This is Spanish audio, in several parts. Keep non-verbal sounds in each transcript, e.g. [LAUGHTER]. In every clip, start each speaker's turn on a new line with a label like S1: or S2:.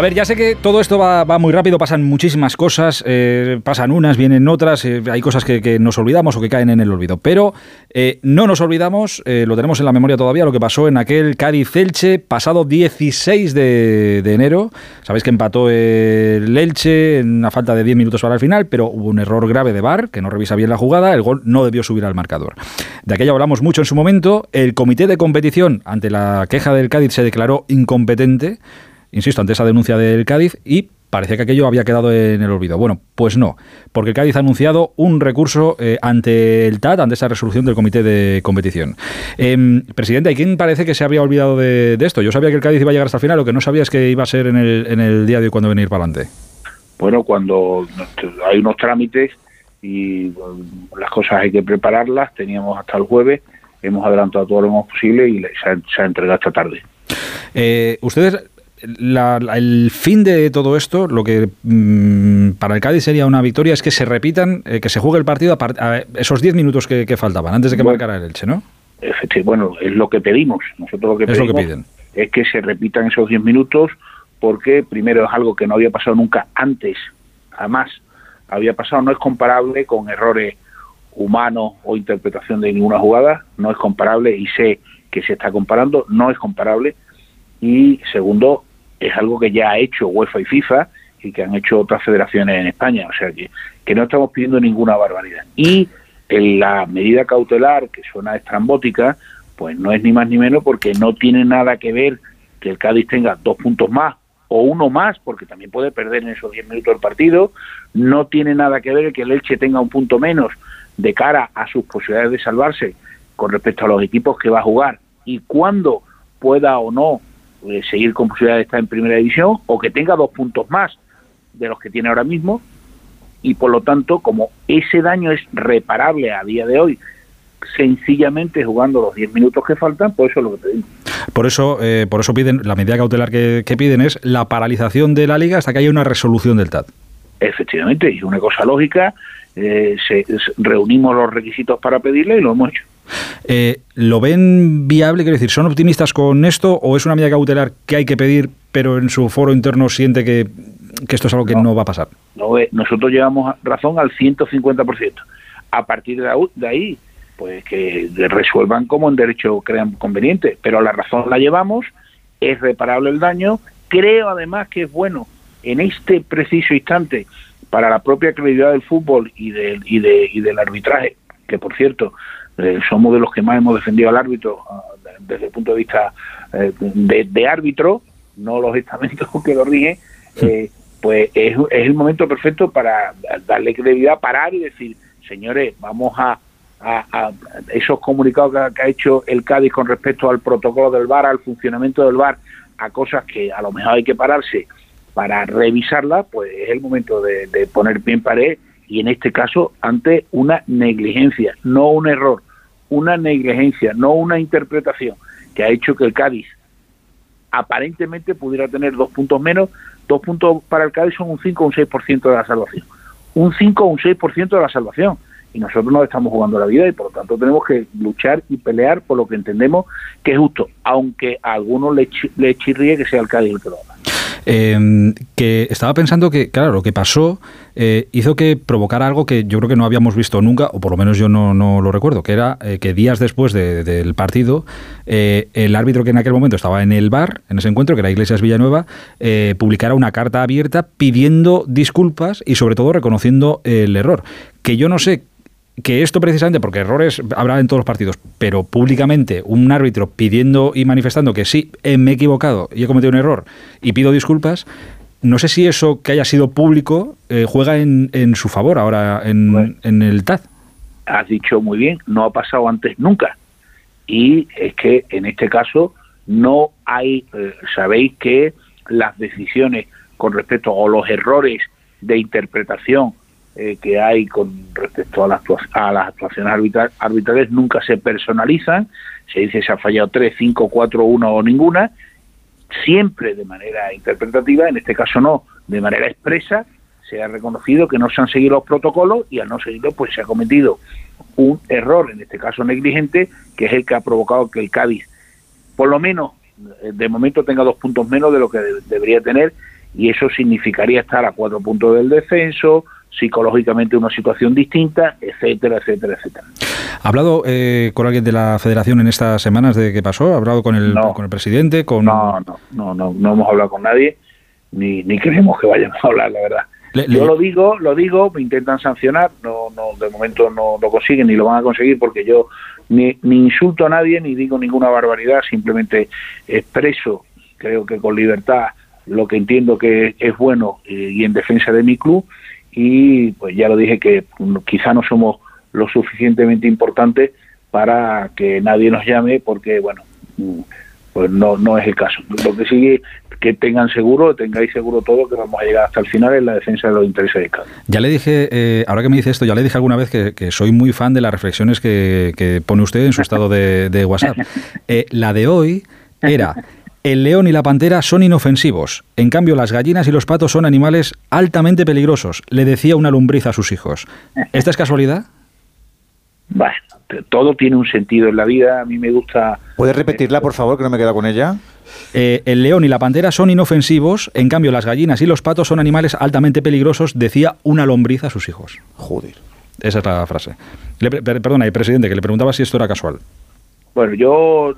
S1: A ver, ya sé que todo esto va, muy rápido, pasan muchísimas cosas, eh, pasan unas, vienen otras, eh, hay cosas que, nos olvidamos o que caen en el olvido, pero eh, no nos olvidamos, lo tenemos en la memoria todavía, lo que pasó en aquel Cádiz-Elche pasado 16 de, de, enero. Sabéis que empató el Elche en una falta de 10 minutos para el final, pero hubo un error grave de VAR, que no revisa bien la jugada, el gol no debió subir al marcador. De aquello hablamos mucho en su momento, el comité de competición, ante la queja del Cádiz, se declaró incompetente insisto, ante esa denuncia del Cádiz y parecía que aquello había quedado en el olvido. Bueno, pues no, porque el Cádiz ha anunciado un recurso eh, ante el TAT, ante esa resolución del Comité de Competición. Eh, presidente, ¿y quién parece que se había olvidado de, esto? Yo sabía que el Cádiz iba a llegar hasta el final, lo que no sabía es que iba a ser en el, en el día de hoy cuando venir para adelante.
S2: Bueno, cuando hay unos trámites y las cosas hay que prepararlas, teníamos hasta el jueves, hemos adelantado todo lo más posible y se ha, entregado esta tarde.
S1: Eh, ustedes el fin de todo esto, lo que mm, para el Cádiz sería una victoria es que se repitan, eh, que se juegue el partido a, esos 10 minutos que, faltaban antes de que marcara el Elche, ¿no?
S2: Bueno, es lo que pedimos. Nosotros lo que pedimos es, que piden. es que se repitan esos 10 minutos porque primero es algo que no había pasado nunca antes, además había pasado, no es comparable con errores humanos o interpretación de ninguna jugada, no es comparable y sé que se está comparando, no es comparable. Y segundo, es algo que ya ha hecho UEFA y FIFA y que han hecho otras federaciones en España. O sea que, que no estamos pidiendo ninguna barbaridad. Y en la medida cautelar, que suena estrambótica, pues no es ni más ni menos porque no tiene nada que ver que el Cádiz tenga dos puntos más o uno más, porque también puede perder en esos diez minutos el partido, no tiene nada que ver que el Elche tenga un punto menos de cara a sus posibilidades de salvarse con respecto a los equipos que va a jugar y cuándo pueda o no eh, seguir con posibilidad de estar en primera división o que tenga dos puntos más de los que tiene ahora mismo y por lo tanto como ese daño es reparable a día de hoy sencillamente jugando los 10 minutos que faltan, pues eso es lo que pedimos.
S1: Por eso, eh, por eso piden, la medida cautelar que, piden es la paralización de la liga hasta que haya una resolución del TAT.
S2: Efectivamente, y una cosa lógica, eh, se, reunimos los requisitos para pedirle y lo hemos hecho.
S1: Eh, ¿Lo ven viable? Quiero decir, ¿son optimistas con esto o es una medida cautelar que hay que pedir, pero en su foro interno siente que, esto es algo que no, va a pasar?
S2: No, eh, nosotros llevamos razón al 150%. A partir de ahí, pues que resuelvan como en derecho crean conveniente, pero la razón la llevamos, es reparable el daño. Creo además que es bueno en este preciso instante para la propia credibilidad del fútbol y del, y, de, y del arbitraje, que por cierto, eh, somos de los que más hemos defendido al árbitro ah, desde el punto de vista eh, de, árbitro, no los estamentos [LAUGHS] que lo rigen, eh, pues es, es, el momento perfecto para darle credibilidad, parar y decir, señores, vamos a, a, esos comunicados que, ha hecho el Cádiz con respecto al protocolo del VAR, al funcionamiento del VAR, a cosas que a lo mejor hay que pararse para revisarla, pues es el momento de, de poner pie en pared y en este caso ante una negligencia, no un error una negligencia, no una interpretación, que ha hecho que el Cádiz aparentemente pudiera tener dos puntos menos. Dos puntos para el Cádiz son un 5 o un 6% de la salvación. Un 5 o un 6% de la salvación. Y nosotros no estamos jugando la vida y por lo tanto tenemos que luchar y pelear por lo que entendemos que es justo, aunque a algunos le, le chirríe que sea el Cádiz el que lo haga.
S1: Em, que estaba pensando que, claro, lo que pasó eh, hizo que provocara algo que yo creo que no habíamos visto nunca, o por lo menos yo no, lo recuerdo, que era eh, que días después del partido, eh, el árbitro que en aquel momento estaba en el bar, en ese encuentro, que era Iglesias Villanueva, publicara una carta abierta pidiendo disculpas y sobre todo reconociendo el error. Que yo no sé que esto precisamente, porque errores habrá en todos los partidos, pero públicamente un árbitro pidiendo y manifestando que sí, eh, me he equivocado y he cometido un error y pido disculpas, no sé si eso que haya sido público eh, juega en, su favor ahora en, el TAD.
S2: Has dicho muy bien, no ha pasado antes nunca. Y es que en este caso no hay, eh, sabéis que las decisiones con respecto a los errores de interpretación eh, que hay con respecto a, las, a las actuaciones arbitrales nunca se personalizan, se dice se ha fallado 3, 5, 4, 1 o ninguna, siempre de manera interpretativa, en este caso no, de manera expresa, se ha reconocido que no se han seguido los protocolos y al no seguirlo pues se ha cometido un error, en este caso negligente, que es el que ha provocado que el Cádiz, por lo menos eh, de momento, tenga dos puntos menos de lo que debería tener y eso significaría estar a cuatro puntos del descenso, psicológicamente una situación distinta, etcétera, etcétera, etcétera.
S1: ¿Ha hablado eh, con alguien de la federación en estas semanas de qué pasó? ¿Ha hablado con el, con el presidente? Con...
S2: No, no, no, no, no hemos hablado con nadie, ni, ni creemos que vayamos a hablar, la verdad. Yo lo digo, lo digo, me intentan sancionar, no, no, de momento no lo consiguen ni lo van a conseguir porque yo ni, ni insulto a nadie ni digo ninguna barbaridad, simplemente expreso, creo que con libertad, lo que entiendo que es bueno eh, y en defensa de mi club y pues ya lo dije que quizá no somos lo suficientemente importantes para que nadie nos llame porque bueno pues no no es el caso. Lo que sigue que tengan seguro tengáis seguro todo que vamos a llegar hasta el final en la defensa de los intereses de cada
S1: ya le dije eh, ahora que me dice esto ya le dije alguna vez que, soy muy fan de las reflexiones que, pone usted en su estado de, WhatsApp. [LAUGHS] Eh, la de hoy era el león y la pantera son inofensivos. En cambio, las gallinas y los patos son animales altamente peligrosos, le decía una lombriz a sus hijos. ¿Esta es casualidad?
S2: Bueno, todo tiene un sentido en la vida. A mí me gusta.
S3: ¿Puedes repetirla, por favor, que no me queda con ella?
S1: Eh, el león y la pantera son inofensivos, en cambio las gallinas y los patos son animales altamente peligrosos, decía una lombriz a sus hijos.
S3: Joder.
S1: Esa es la frase. perdona, el presidente, que le preguntaba si esto era casual.
S2: Bueno, yo,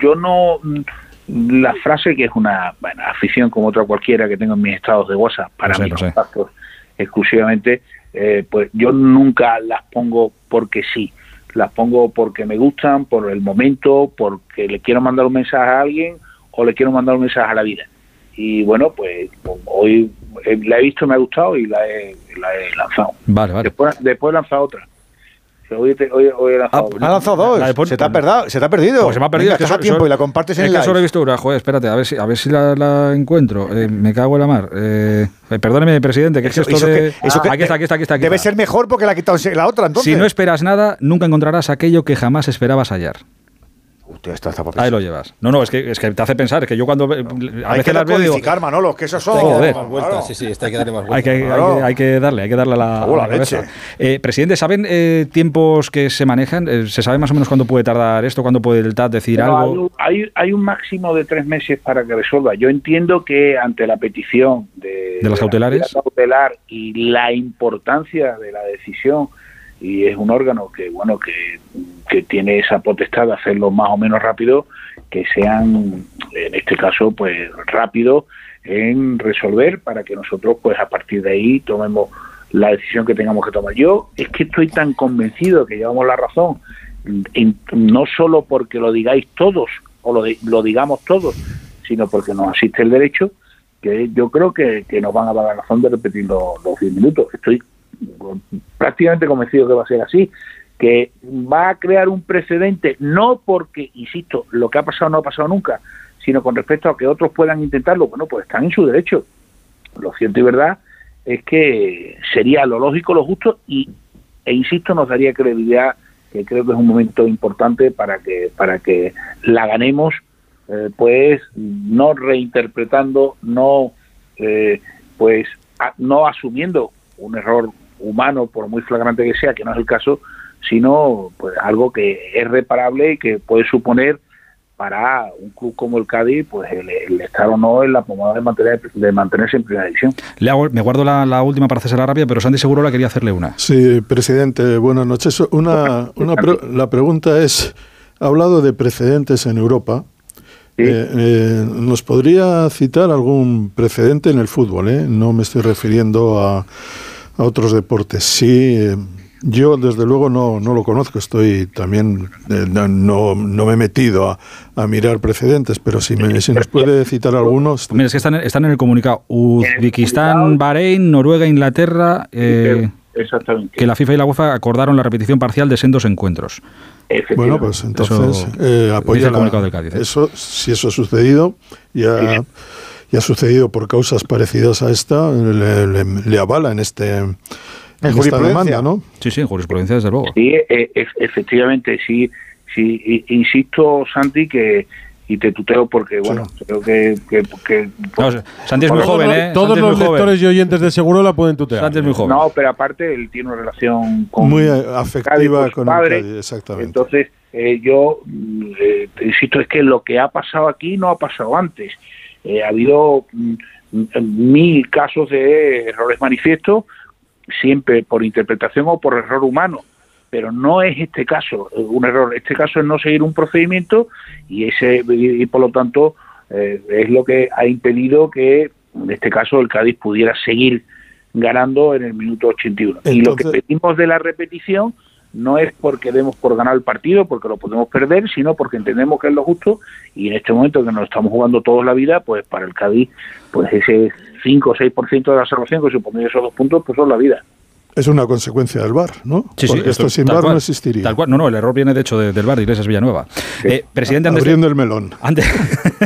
S2: yo no la frase que es una afición como otra cualquiera que tengo en mis estados de WhatsApp para mis contactos exclusivamente, eh, pues yo nunca las pongo porque sí, las pongo porque me gustan, por el momento, porque le quiero mandar un mensaje a alguien o le quiero mandar un mensaje a la vida. Y bueno, pues hoy eh, la he visto, me ha gustado y la he, la he lanzado.
S1: Vale, vale.
S2: Después, después he lanzado otra. Hoy, hoy, hoy he lanzado.
S3: Ah, ha lanzado dos. se, te ha perdido, se te ha perdido.
S1: Pues se me ha perdido.
S3: Venga, que tiempo y la compartes en
S1: el solo he visto una. Joder, espérate, a ver si, a ver si la, la encuentro. Eh, me cago en la mar. Eh, perdóneme, presidente, que eso, es esto de...
S3: Que, eso ah, aquí, está, aquí está, aquí está,
S1: Debe
S3: ser mejor porque la ha quitado la otra, entonces.
S1: Si no esperas nada, nunca encontrarás aquello que jamás esperabas hallar. Ahí lo llevas. No, no, es que, es que te hace pensar, es que yo cuando
S3: a hay veces que las veo digo, Manolo, que eso son.
S1: Joder. Sí, sí, hay que darle más vueltas. Hay que, hay, que, darle, hay que darle la, la, leche. Eh, presidente, ¿saben eh, tiempos que se manejan? Eh, ¿Se sabe más o menos cuándo puede tardar esto? ¿Cuándo puede el TAT decir algo?
S2: Hay, hay un máximo de tres meses para que resuelva. Yo entiendo que ante la petición de,
S1: de las cautelares
S2: cautelar y la importancia de la decisión y es un órgano que bueno que, que, tiene esa potestad de hacerlo más o menos rápido que sean en este caso pues rápido en resolver para que nosotros pues a partir de ahí tomemos la decisión que tengamos que tomar. Yo es que estoy tan convencido que llevamos la razón no solo porque lo digáis todos o lo, lo digamos todos sino porque nos asiste el derecho que yo creo que, que nos van a dar la razón de repetir los 10 minutos. Estoy prácticamente convencido que va a ser así, que va a crear un precedente, no porque, insisto, lo que ha pasado no ha pasado nunca, sino con respecto a que otros puedan intentarlo, bueno, pues están en su derecho. Lo cierto y verdad es que sería lo lógico, lo justo y, e insisto, nos daría credibilidad, que creo que es un momento importante para que, para que la ganemos, eh, pues no reinterpretando, no, eh, pues no asumiendo un error humano, por muy flagrante que sea, que no es el caso, sino pues algo que es reparable y que puede suponer para un club como el Cádiz, pues el, estar o no en la pomada de, mantener, de mantenerse en primera división.
S1: Le hago, me guardo la, última para hacer la rápida, pero Santi Seguro la quería hacerle una.
S4: Sí, presidente, buenas noches. Una, una la pregunta es, ha hablado de precedentes en Europa. Eh, eh, ¿Nos podría citar algún precedente en el fútbol? Eh? No me estoy refiriendo a a otros deportes. Sí, eh, yo desde luego no, no lo conozco, estoy también, eh, no, no me he metido a, a mirar precedentes, pero si, me, si nos puede citar algunos.
S1: Mira, es que están, están en el comunicado. Uzbekistán, Bahrein, Noruega, Inglaterra. Eh,
S2: Exactamente.
S1: Que la FIFA y la UEFA acordaron la repetición parcial de sendos encuentros.
S4: Bueno, pues entonces eh, apoya la, del Cádiz, Eso, si eso ha sucedido, ya y ha sucedido por causas parecidas a esta, le, avala en este en, esta demanda, ¿no?
S1: Sí, sí, en jurisprudencia desde luego.
S2: Sí, e, e, efectivamente, sí, sí, insisto, Santi, que y te tuteo porque, bueno, creo que... que,
S1: Santi es muy joven, ¿eh?
S5: Todos los lectores y oyentes de Seguro la pueden tutear.
S1: Santi es muy joven.
S2: No, pero aparte él tiene una relación con...
S4: Muy afectiva con, el padre, exactamente.
S2: Entonces, eh, yo, eh, insisto, es que lo que ha pasado aquí no ha pasado antes. Eh, ha habido mm, mil casos de errores manifiestos, siempre por interpretación o por error humano, pero no es este caso un error. Este caso es no seguir un procedimiento y ese y por lo tanto eh, es lo que ha impedido que en este caso el Cádiz pudiera seguir ganando en el minuto 81. y lo que pedimos de la repetición no es porque demos por ganar el partido, porque lo podemos perder, sino porque entendemos que es lo justo y en este momento que nos estamos jugando toda la vida, pues para el Cádiz, pues ese 5 o 6% de la salvación que supone esos dos puntos, pues son la vida.
S4: Es una consecuencia del VAR, ¿no?
S1: Sí, sí,
S4: esto, sin VAR no existiría.
S1: Tal cual, no, no, el error viene de hecho del VAR de Iglesias Villanueva.
S4: Eh, presidente, antes Abriendo el melón.
S1: Antes,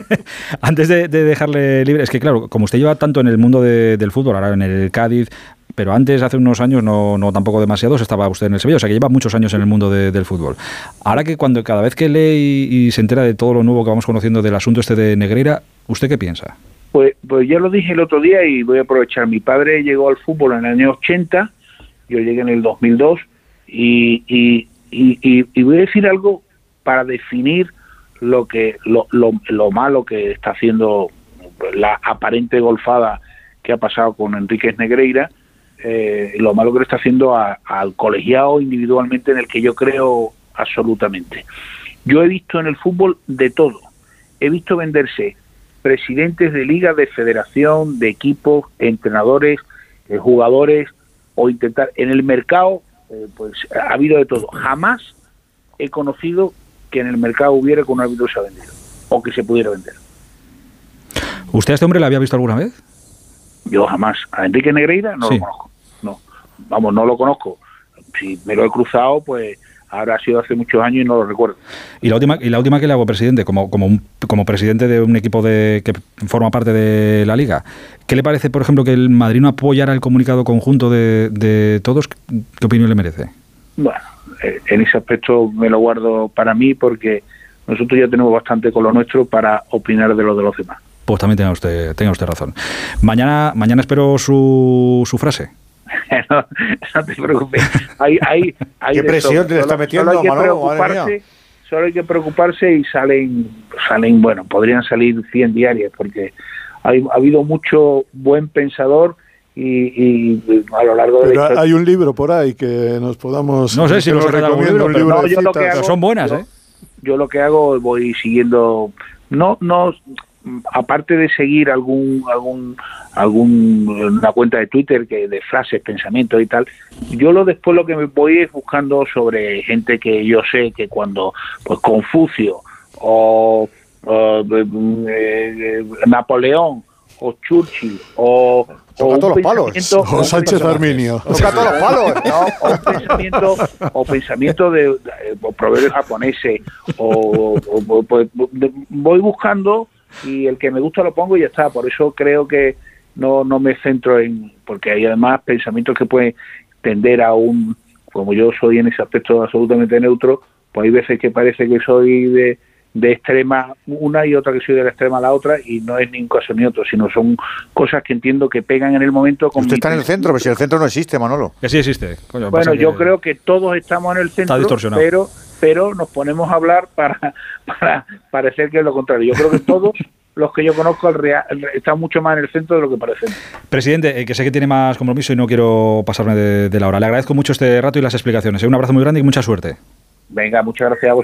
S1: [LAUGHS] antes de, dejarle libre, es que claro, como usted lleva tanto en el mundo del fútbol, ahora en el Cádiz, pero antes, hace unos años, no, no tampoco demasiados, estaba usted en el Sevilla, o sea que lleva muchos años en el mundo del fútbol. Ahora que cuando cada vez que lee y, se entera de todo lo nuevo que vamos conociendo del asunto este de Negreira, ¿usted qué piensa?
S2: Pues, pues ya lo dije el otro día y voy a aprovechar. Mi padre llegó al fútbol en el año 80 yo llegué en el 2002 y, y, y, voy a decir algo para definir lo que lo, lo, malo que está haciendo la aparente golfada que ha pasado con Enríquez Negreira, eh, lo malo que le está haciendo al colegiado individualmente en el que yo creo absolutamente. Yo he visto en el fútbol de todo. He visto venderse presidentes de liga, de federación, de equipos, entrenadores, eh, jugadores, o intentar en el mercado eh, pues ha habido de todo jamás he conocido que en el mercado hubiera que un árbitro se ha vendido o que se pudiera vender
S1: ¿usted a este hombre le había visto alguna vez?
S2: Yo jamás a Enrique Negreira no lo conozco no vamos no lo conozco si me lo he cruzado pues ahora ha sido hace muchos años y no lo recuerdo.
S1: Y la última, y la última que le hago, presidente, como, como, un, como presidente de un equipo de, que forma parte de la liga, ¿qué le parece, por ejemplo, que el Madrid no apoyara el comunicado conjunto de, de todos? ¿Qué opinión le merece?
S2: Bueno, eh, en ese aspecto me lo guardo para mí porque nosotros ya tenemos bastante con lo nuestro para opinar de lo de los demás.
S1: Pues también tenga usted, tenga usted razón. Mañana, mañana espero su, su frase. [LAUGHS]
S2: no, te preocupes. Hay, hay,
S3: ¿Qué presión te está metiendo,
S2: solo hay que preocuparse, Solo hay que preocuparse y salen, salen, bueno, podrían salir 100 diarias porque hay, ha habido mucho buen pensador y, a lo largo de
S4: la Hay un libro por ahí que nos podamos...
S1: No sé si nos recomiendo un libro, pero son buenas, ¿eh?
S2: Yo lo que hago, voy siguiendo... No, no, aparte de seguir algún algún algún una cuenta de Twitter que de frases, pensamientos y tal, yo lo después lo que me voy es buscando sobre gente que yo sé que cuando pues Confucio o, eh, Napoleón o Churchill
S3: o todos los palos.
S4: O Sánchez Arminio.
S3: Toca todos los palos.
S2: o pensamiento, o pensamiento de, o proverbios japoneses, o, pues, voy buscando y el que me gusta lo pongo y ya está. Por eso creo que no, no me centro en, porque hay además pensamientos que pueden tender a un, como yo soy en ese aspecto absolutamente neutro, pues hay veces que parece que soy de, de extrema una y otra que soy de la extrema a la otra y no es ni un caso ni otro, sino son cosas que entiendo que pegan en el momento.
S3: Usted está en el centro, pero si el centro no existe, Manolo.
S1: Que sí existe.
S2: bueno, yo creo que todos estamos en el centro, pero pero nos ponemos a hablar para, [LAUGHS] para parecer que es lo contrario. Yo creo que todos los que yo conozco están mucho más en el centro de lo que parecen.
S1: Presidente, eh, que sé que tiene más compromiso y no quiero pasarme de, la hora. Le agradezco mucho este rato y las explicaciones. ¿eh? Un abrazo muy grande y mucha suerte.
S2: Venga, muchas gracias a vosotros.